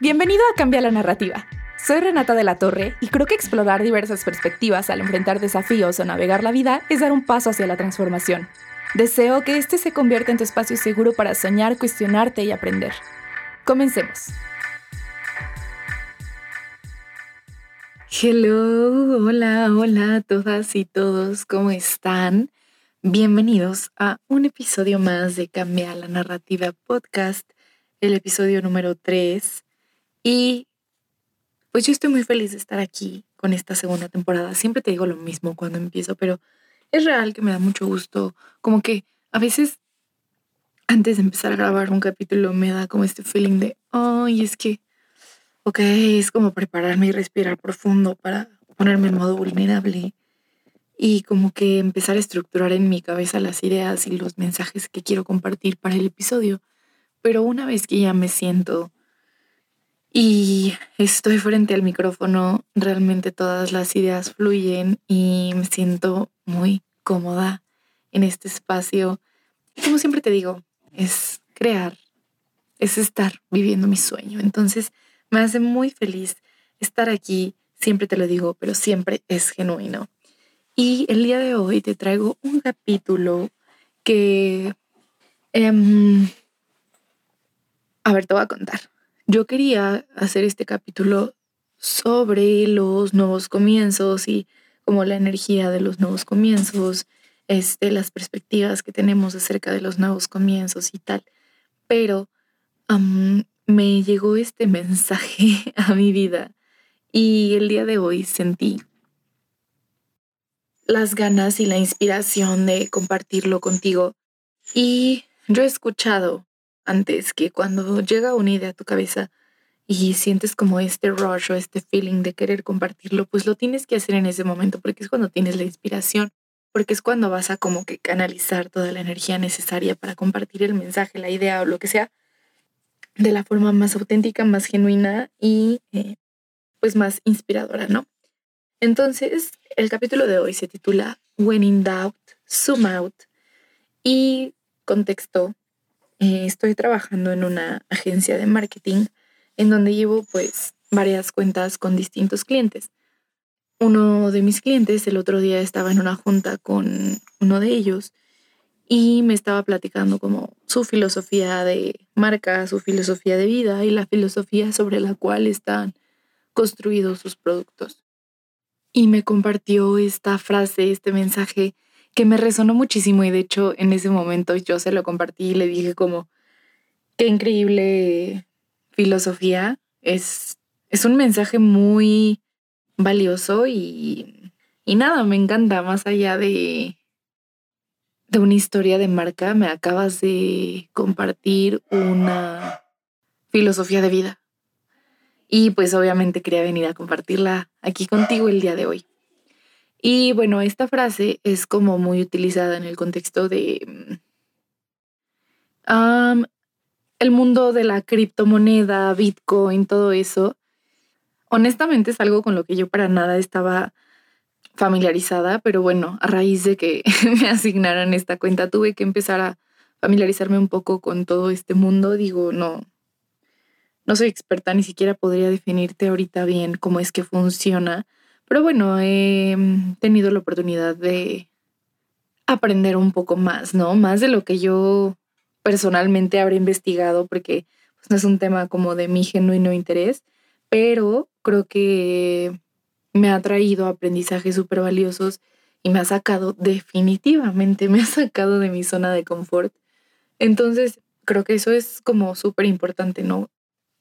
Bienvenido a Cambia la Narrativa. Soy Renata de la Torre y creo que explorar diversas perspectivas al enfrentar desafíos o navegar la vida es dar un paso hacia la transformación. Deseo que este se convierta en tu espacio seguro para soñar, cuestionarte y aprender. Comencemos. Hello, hola, hola a todas y todos, ¿cómo están? Bienvenidos a un episodio más de Cambia la Narrativa Podcast, el episodio número 3. Y pues yo estoy muy feliz de estar aquí con esta segunda temporada. Siempre te digo lo mismo cuando empiezo, pero es real que me da mucho gusto. Como que a veces antes de empezar a grabar un capítulo me da como este feeling de, ay, es que, ok, es como prepararme y respirar profundo para ponerme en modo vulnerable y como que empezar a estructurar en mi cabeza las ideas y los mensajes que quiero compartir para el episodio. Pero una vez que ya me siento y estoy frente al micrófono, realmente todas las ideas fluyen y me siento muy cómoda en este espacio. Como siempre te digo, es crear, es estar viviendo mi sueño. Entonces me hace muy feliz estar aquí, siempre te lo digo, pero siempre es genuino. Y el día de hoy te traigo un capítulo que... Em, a ver, te voy a contar. Yo quería hacer este capítulo sobre los nuevos comienzos y como la energía de los nuevos comienzos, este, las perspectivas que tenemos acerca de los nuevos comienzos y tal. Pero me llegó este mensaje a mi vida y el día de hoy sentí las ganas y la inspiración de compartirlo contigo. Y yo he escuchado antes que cuando llega una idea a tu cabeza y sientes como este rush o este feeling de querer compartirlo, pues lo tienes que hacer en ese momento porque es cuando tienes la inspiración, porque es cuando vas a como que canalizar toda la energía necesaria para compartir el mensaje, la idea o lo que sea de la forma más auténtica, más genuina y eh, pues más inspiradora, ¿no? Entonces, el capítulo de hoy se titula When in Doubt, Zoom Out. Y contexto, eh, estoy trabajando en una agencia de marketing en donde llevo pues varias cuentas con distintos clientes. Uno de mis clientes el otro día estaba en una junta con uno de ellos y me estaba platicando como su filosofía de marca, su filosofía de vida y la filosofía sobre la cual están construidos sus productos y me compartió esta frase, este mensaje que me resonó muchísimo y de hecho en ese momento yo se lo compartí y le dije como, qué increíble filosofía, es, es un mensaje muy valioso y, y nada, me encanta, más allá de, de una historia de marca, me acabas de compartir una filosofía de vida. Y pues obviamente quería venir a compartirla aquí contigo el día de hoy. Y bueno, esta frase es como muy utilizada en el contexto de mm, el mundo de la criptomoneda, Bitcoin, todo eso. Honestamente es algo con lo que yo para nada estaba familiarizada, pero bueno, a raíz de que me asignaran esta cuenta tuve que empezar a familiarizarme un poco con todo este mundo. Digo, no, no soy experta, ni siquiera podría definirte ahorita bien cómo es que funciona, pero bueno, he tenido la oportunidad de aprender un poco más, ¿no? Más de lo que yo personalmente habré investigado, porque pues, no es un tema como de mi genuino interés, pero creo que me ha traído aprendizajes súper valiosos y me ha sacado definitivamente, me ha sacado de mi zona de confort. Entonces, creo que eso es como súper importante, ¿no?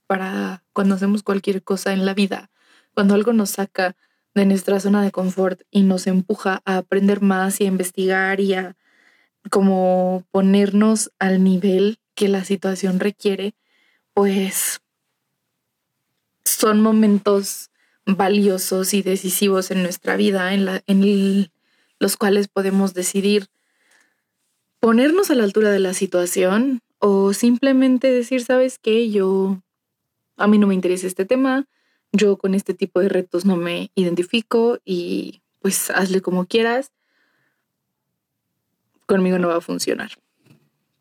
para cuando hacemos cualquier cosa en la vida, cuando algo nos saca de nuestra zona de confort y nos empuja a aprender más y a investigar y a como ponernos al nivel que la situación requiere, pues son momentos valiosos y decisivos en nuestra vida en, la, en los cuales podemos decidir ponernos a la altura de la situación o simplemente decir, sabes qué, yo a mí no me interesa este tema, yo con este tipo de retos no me identifico y pues hazle como quieras, conmigo no va a funcionar.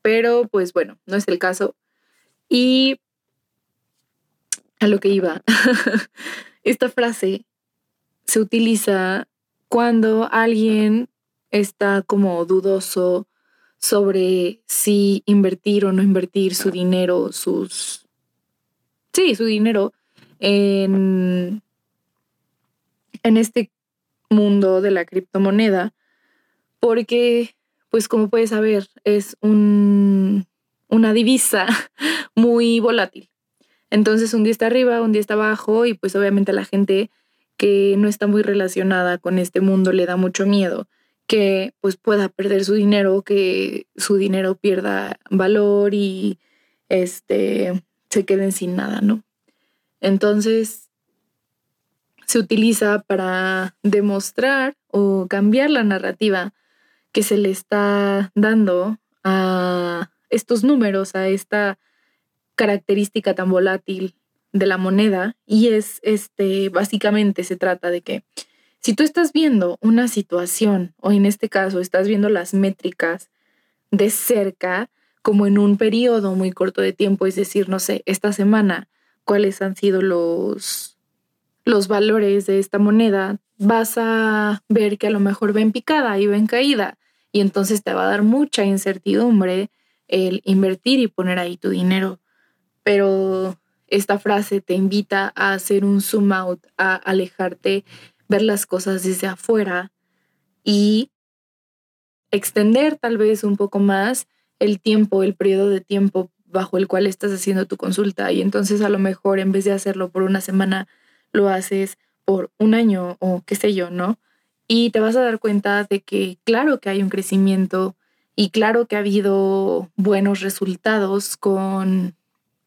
Pero pues bueno, no es el caso. Y a lo que iba. Esta frase se utiliza cuando alguien está como dudoso sobre si invertir o no invertir su dinero, sus... Sí, su dinero en, en este mundo de la criptomoneda, porque, pues como puedes saber, es un, una divisa muy volátil. Entonces un día está arriba, un día está abajo y pues obviamente la gente que no está muy relacionada con este mundo le da mucho miedo que pues pueda perder su dinero, que su dinero pierda valor y este se queden sin nada, ¿no? Entonces se utiliza para demostrar o cambiar la narrativa que se le está dando a estos números, a esta característica tan volátil de la moneda. Y es este básicamente se trata de que si tú estás viendo una situación, o en este caso estás viendo las métricas de cerca, como en un periodo muy corto de tiempo, es decir, no sé, esta semana, cuáles han sido los, los valores de esta moneda, vas a ver que a lo mejor ven picada y ven caída, y entonces te va a dar mucha incertidumbre el invertir y poner ahí tu dinero. Pero esta frase te invita a hacer un zoom out, a alejarte ver las cosas desde afuera y extender tal vez un poco más el tiempo, el periodo de tiempo bajo el cual estás haciendo tu consulta y entonces a lo mejor en vez de hacerlo por una semana, lo haces por un año o qué sé yo, ¿no? Y te vas a dar cuenta de que claro que hay un crecimiento y claro que ha habido buenos resultados con,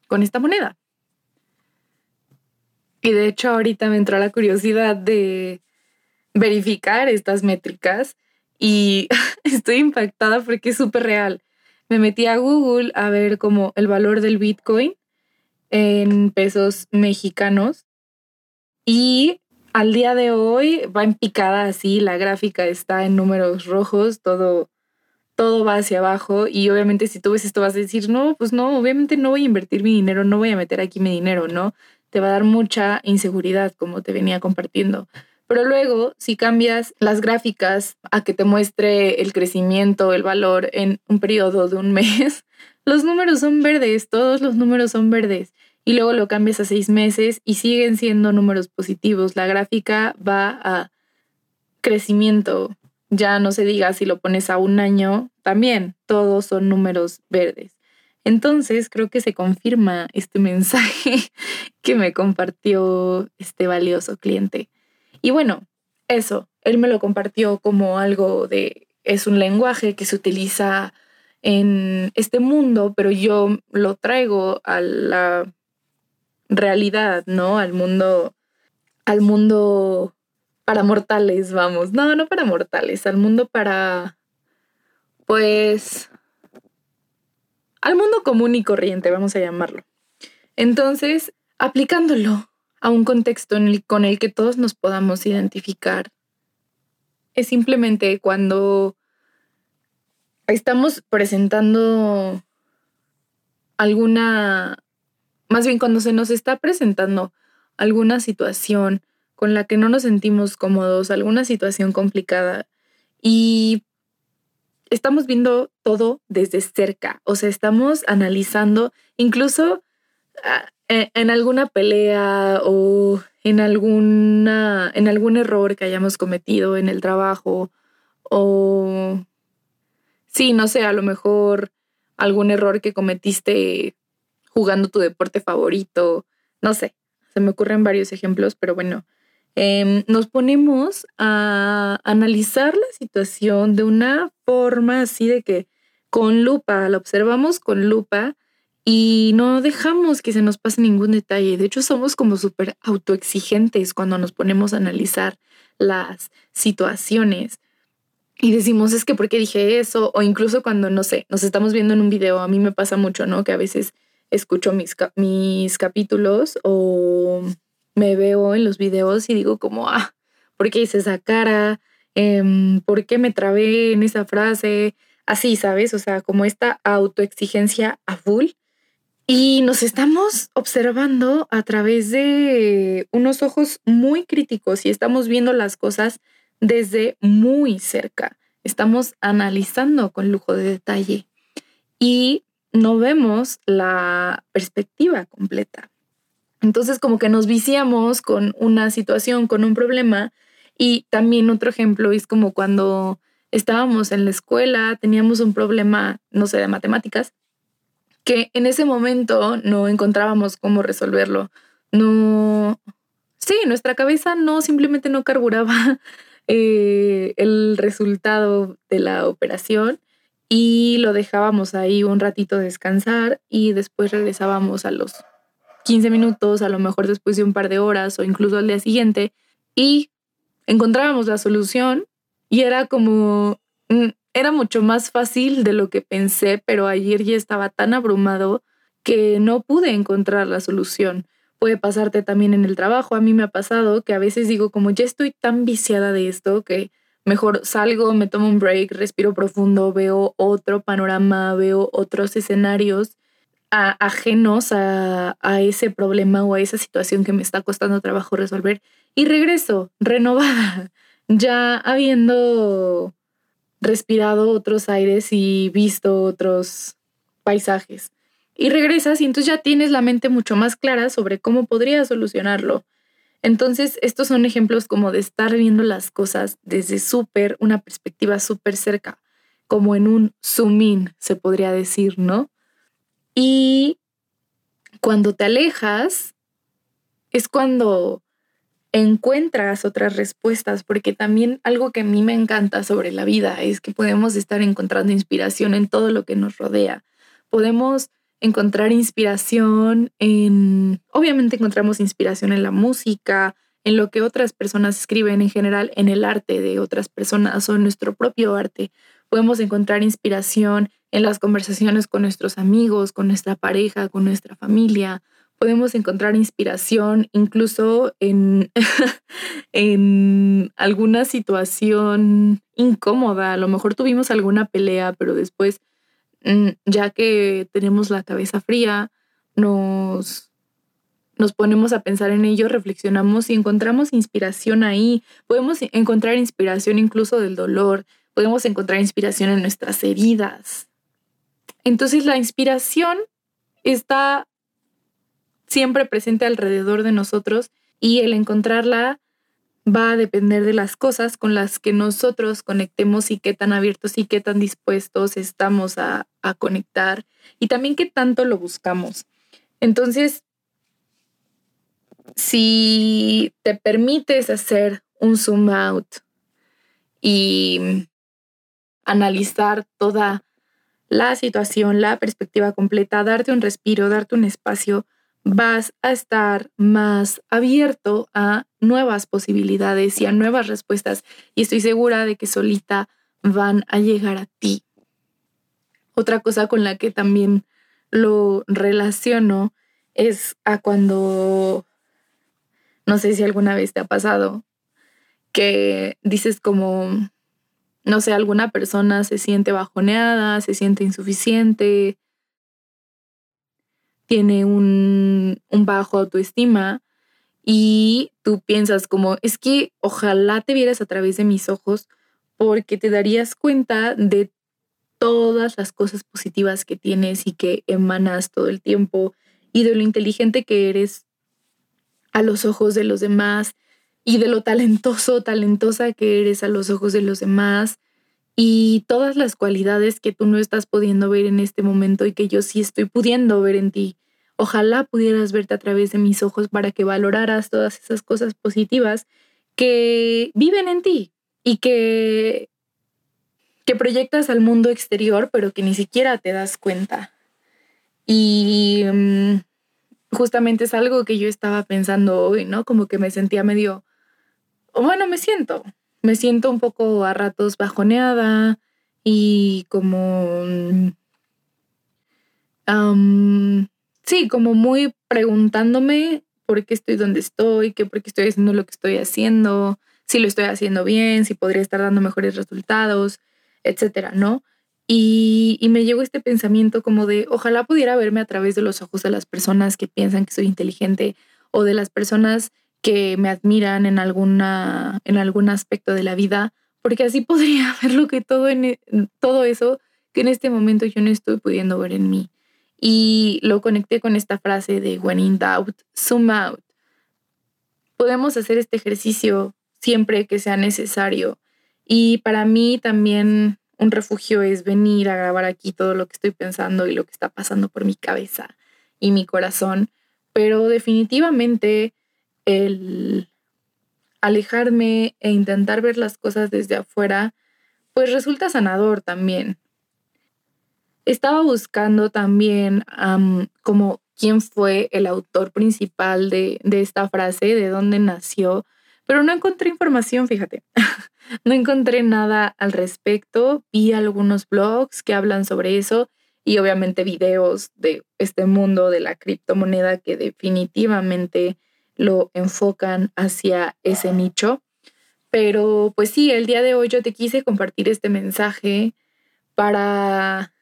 con esta moneda. Y de hecho ahorita me entró la curiosidad de verificar estas métricas y estoy impactada porque es súper real. Me metí a Google a ver como el valor del Bitcoin en pesos mexicanos y al día de hoy va en picada así, la gráfica está en números rojos, todo, todo va hacia abajo y obviamente si tú ves esto vas a decir, no, pues no, obviamente no voy a invertir mi dinero, no voy a meter aquí mi dinero, ¿no? te va a dar mucha inseguridad, como te venía compartiendo. Pero luego, si cambias las gráficas a que te muestre el crecimiento, el valor en un periodo de un mes, los números son verdes, todos los números son verdes. Y luego lo cambias a seis meses y siguen siendo números positivos. La gráfica va a crecimiento. Ya no se diga si lo pones a un año, también todos son números verdes. Entonces creo que se confirma este mensaje que me compartió este valioso cliente. Y bueno, eso, él me lo compartió como algo de, es un lenguaje que se utiliza en este mundo, pero yo lo traigo a la realidad, ¿no? Al mundo, al mundo para mortales, vamos. No, no para mortales, al mundo para, pues, al mundo común y corriente, vamos a llamarlo. Entonces, aplicándolo a un contexto con el que todos nos podamos identificar, es simplemente cuando estamos presentando alguna, más bien cuando se nos está presentando alguna situación con la que no nos sentimos cómodos, alguna situación complicada y estamos viendo todo desde cerca, o sea, estamos analizando incluso ah, en alguna pelea o en alguna en algún error que hayamos cometido en el trabajo o sí, no sé, a lo mejor algún error que cometiste jugando tu deporte favorito, no sé, se me ocurren varios ejemplos, pero bueno, Em, nos ponemos a analizar la situación de una forma así de que con lupa, la observamos con lupa y no dejamos que se nos pase ningún detalle. De hecho, somos como súper autoexigentes cuando nos ponemos a analizar las situaciones. Y decimos, es que, ¿por qué dije eso? O incluso cuando, no sé, nos estamos viendo en un video, a mí me pasa mucho, ¿no? Que a veces escucho mis, mis capítulos o me veo en los videos y digo como, ah, ¿por qué hice esa cara? Em, ¿Por qué me trabé en esa frase? Así, ¿sabes? O sea, como esta autoexigencia a full. Y nos estamos observando a través de unos ojos muy críticos y estamos viendo las cosas desde muy cerca. Estamos analizando con lujo de detalle y no vemos la perspectiva completa. Entonces como que nos viciamos con una situación, con un problema. Y también otro ejemplo es como cuando estábamos en la escuela, teníamos un problema, no sé, de matemáticas, que en ese momento no encontrábamos cómo resolverlo. No, sí, nuestra cabeza no simplemente no carburaba eh, el resultado de la operación y lo dejábamos ahí un ratito descansar y después regresábamos a los 15 minutos, a lo mejor después de un par de horas o incluso al día siguiente y encontrábamos la solución y era como, mm, era mucho más fácil de lo que pensé, pero ayer ya estaba tan abrumado que no pude encontrar la solución. Puede pasarte también en el trabajo. A mí me ha pasado que a veces digo como ya estoy tan viciada de esto que mejor salgo, me tomo un break, respiro profundo, veo otro panorama, veo otros escenarios ajenos a, a, ese problema o a esa situación que me está costando trabajo resolver y regreso renovada, ya habiendo respirado otros aires y visto otros paisajes. Y regresas y entonces ya tienes la mente mucho más clara sobre cómo podría solucionarlo. Entonces, estos son ejemplos como de estar viendo las cosas desde súper, una perspectiva súper cerca, como en un zoom in, se podría decir, ¿no? Y cuando te alejas, es cuando encuentras otras respuestas, porque también algo que a mí me encanta sobre la vida es que podemos estar encontrando inspiración en todo lo que nos rodea. Podemos encontrar inspiración en, obviamente encontramos inspiración en la música, en lo que otras personas escriben en general, en el arte de otras personas o en nuestro propio arte. Podemos encontrar inspiración en las conversaciones con nuestros amigos, con nuestra pareja, con nuestra familia podemos encontrar inspiración incluso en, en alguna situación incómoda. A lo mejor tuvimos alguna pelea, pero después, mm, ya que tenemos la cabeza fría, nos, nos ponemos a pensar en ello, reflexionamos y encontramos inspiración ahí. Podemos encontrar inspiración incluso del dolor, podemos encontrar inspiración en nuestras heridas. Entonces la inspiración está siempre presente alrededor de nosotros y el encontrarla va a depender de las cosas con las que nosotros conectemos y qué tan abiertos y qué tan dispuestos estamos a, conectar y también qué tanto lo buscamos. Entonces, si te permites hacer un zoom out y analizar toda la situación, la perspectiva completa, darte un respiro, darte un espacio, vas a estar más abierto a nuevas posibilidades y a nuevas respuestas y estoy segura de que solita van a llegar a ti. Otra cosa con la que también lo relaciono es a cuando, no sé si alguna vez te ha pasado, que dices como, no sé, alguna persona se siente bajoneada, se siente insuficiente, tiene un, bajo autoestima y tú piensas como, es que ojalá te vieras a través de mis ojos porque te darías cuenta de todas las cosas positivas que tienes y que emanas todo el tiempo y de lo inteligente que eres a los ojos de los demás y de lo talentoso, talentosa que eres a los ojos de los demás y todas las cualidades que tú no estás pudiendo ver en este momento y que yo sí estoy pudiendo ver en ti. Ojalá pudieras verte a través de mis ojos para que valoraras todas esas cosas positivas que viven en ti y que, que proyectas al mundo exterior, pero que ni siquiera te das cuenta. Y mm, justamente es algo que yo estaba pensando hoy, ¿no? Como que me sentía medio, bueno, me siento, me siento un poco a ratos bajoneada y como... Um, sí, como muy preguntándome por qué estoy donde estoy, qué por qué estoy haciendo lo que estoy haciendo, si lo estoy haciendo bien, si podría estar dando mejores resultados, etcétera, ¿no? Y, y, me llegó este pensamiento como de, ojalá pudiera verme a través de los ojos de las personas que piensan que soy inteligente o de las personas que me admiran en, alguna, en algún aspecto de la vida, porque así podría ver lo que todo, e, todo eso que en este momento yo no estoy pudiendo ver en mí. Y lo conecté con esta frase de when in doubt, zoom out. Podemos hacer este ejercicio siempre que sea necesario. Y para mí también un refugio es venir a grabar aquí todo lo que estoy pensando y lo que está pasando por mi cabeza y mi corazón. Pero definitivamente el alejarme e intentar ver las cosas desde afuera, pues resulta sanador también. Estaba buscando también como quién fue el autor principal de, de esta frase, de dónde nació, pero no encontré información, fíjate. no encontré nada al respecto. Vi algunos blogs que hablan sobre eso y obviamente videos de este mundo de la criptomoneda que definitivamente lo enfocan hacia ese nicho. Pero pues sí, el día de hoy yo te quise compartir este mensaje para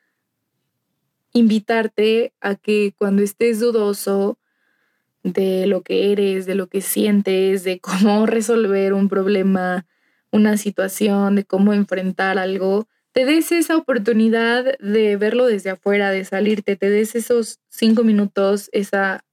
invitarte a que cuando estés dudoso de lo que eres, de lo que sientes, de cómo resolver un problema, una situación, de cómo enfrentar algo, te des esa oportunidad de verlo desde afuera, de salirte, te des esos cinco minutos, esa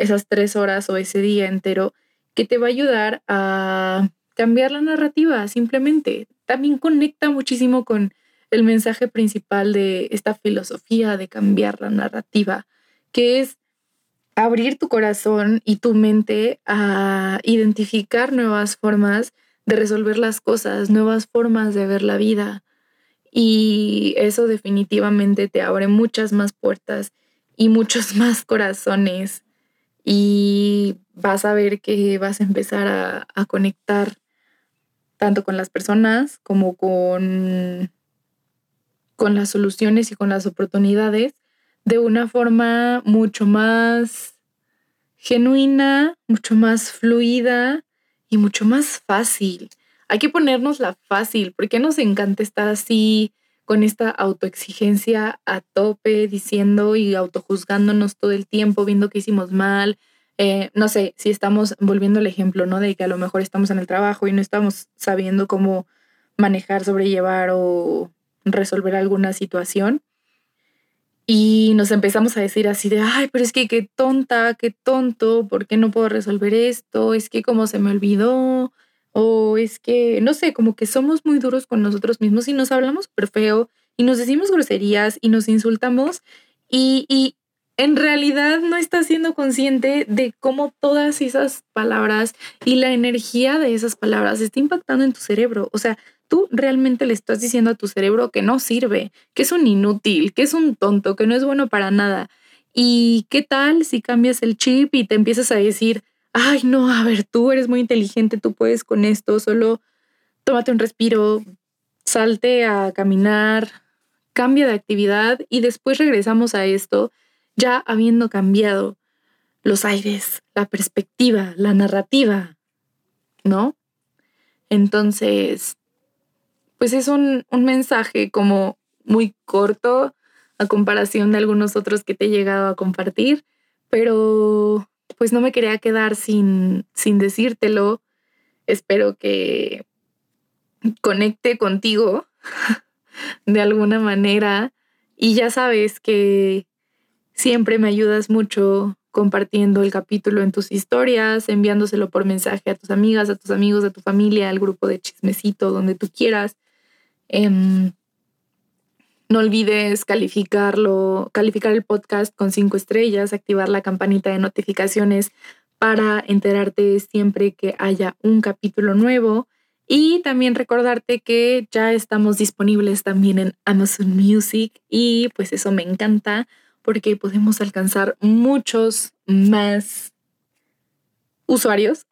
esas tres horas o ese día entero que te va a ayudar a cambiar la narrativa simplemente. También conecta muchísimo con el mensaje principal de esta filosofía de cambiar la narrativa, que es abrir tu corazón y tu mente a identificar nuevas formas de resolver las cosas, nuevas formas de ver la vida. Y eso definitivamente te abre muchas más puertas y muchos más corazones y vas a ver que vas a empezar a, conectar tanto con las personas como con, con las soluciones y con las oportunidades de una forma mucho más genuina, mucho más fluida y mucho más fácil. Hay que ponernos la fácil, porque nos encanta estar así con esta autoexigencia a tope, diciendo y autojuzgándonos todo el tiempo, viendo que hicimos mal. Eh, no sé, si estamos volviendo al ejemplo, ¿no? De que a lo mejor estamos en el trabajo y no estamos sabiendo cómo manejar, sobrellevar o resolver alguna situación. Y nos empezamos a decir así de, ay, pero es que qué tonta, qué tonto, ¿por qué no puedo resolver esto? Es que como se me olvidó, o es que, no sé, como que somos muy duros con nosotros mismos y nos hablamos súper feo y nos decimos groserías y nos insultamos y, y en realidad no estás siendo consciente de cómo todas esas palabras y la energía de esas palabras está impactando en tu cerebro. O sea, tú realmente le estás diciendo a tu cerebro que no sirve, que es un inútil, que es un tonto, que no es bueno para nada. ¿Y qué tal si cambias el chip y te empiezas a decir, ay, no, a ver, tú eres muy inteligente, tú puedes con esto, solo tómate un respiro, salte a caminar, cambia de actividad y después regresamos a esto ya habiendo cambiado los aires, la perspectiva, la narrativa, ¿no? Entonces, pues es un, un mensaje como muy corto a comparación de algunos otros que te he llegado a compartir, pero pues no me quería quedar sin, sin decírtelo. Espero que conecte contigo de alguna manera. Y ya sabes que siempre me ayudas mucho compartiendo el capítulo en tus historias, enviándoselo por mensaje a tus amigas, a tus amigos, a tu familia, al grupo de chismecito, donde tú quieras. Em, no olvides calificarlo, calificar el podcast con cinco estrellas, activar la campanita de notificaciones para enterarte siempre que haya un capítulo nuevo. Y también recordarte que ya estamos disponibles también en Amazon Music y pues eso me encanta porque podemos alcanzar muchos más usuarios.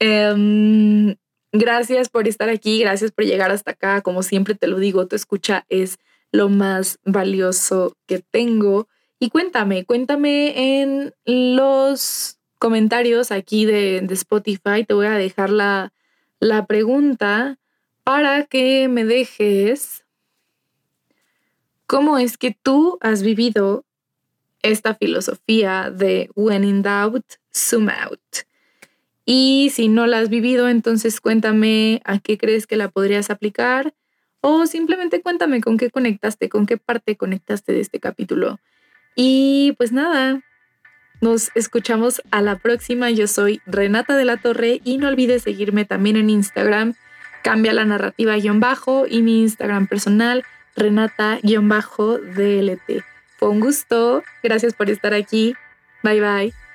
um, Gracias por estar aquí, gracias por llegar hasta acá. Como siempre te lo digo, tu escucha es lo más valioso que tengo. Y cuéntame, cuéntame en los comentarios aquí de, Spotify. Te voy a dejar la, la pregunta para que me dejes cómo es que tú has vivido esta filosofía de when in doubt, zoom out. Y si no la has vivido, entonces cuéntame a qué crees que la podrías aplicar o simplemente cuéntame con qué conectaste, con qué parte conectaste de este capítulo. Y pues nada, nos escuchamos a la próxima. Yo soy Renata de la Torre y no olvides seguirme también en Instagram, cambia la narrativa guion bajo y mi Instagram personal, Renata-DLT. Fue un gusto. Gracias por estar aquí. Bye bye.